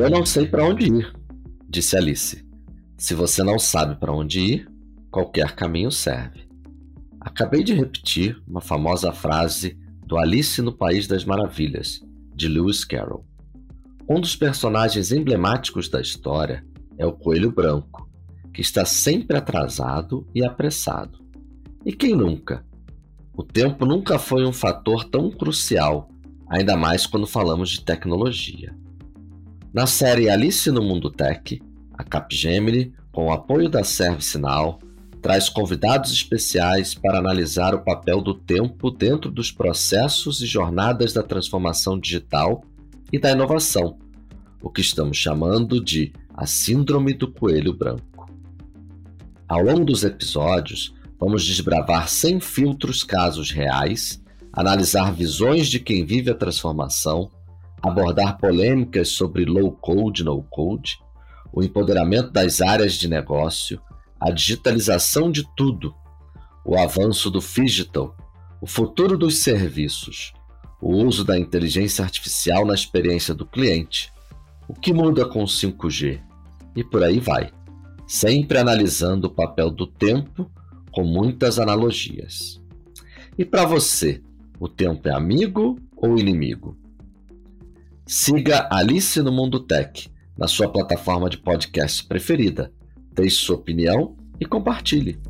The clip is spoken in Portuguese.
Eu não sei para onde ir, disse Alice. Se você não sabe para onde ir, qualquer caminho serve. Acabei de repetir uma famosa frase do Alice no País das Maravilhas, de Lewis Carroll. Um dos personagens emblemáticos da história é o Coelho Branco, que está sempre atrasado e apressado. E quem nunca? O tempo nunca foi um fator tão crucial, ainda mais quando falamos de tecnologia. Na série Alice no Mundo Tech, a Capgemini, com o apoio da ServiceNow, traz convidados especiais para analisar o papel do tempo dentro dos processos e jornadas da transformação digital e da inovação, o que estamos chamando de a Síndrome do Coelho Branco. Ao longo dos episódios, vamos desbravar sem filtros casos reais, analisar visões de quem vive a transformação, abordar polêmicas sobre low code, no code, o empoderamento das áreas de negócio, a digitalização de tudo, o avanço do digital, o futuro dos serviços, o uso da inteligência artificial na experiência do cliente, o que muda com o 5G e por aí vai, sempre analisando o papel do tempo com muitas analogias. E para você, o tempo é amigo ou inimigo? Siga Alice no Mundo Tech na sua plataforma de podcast preferida Deixe sua opinião e compartilhe.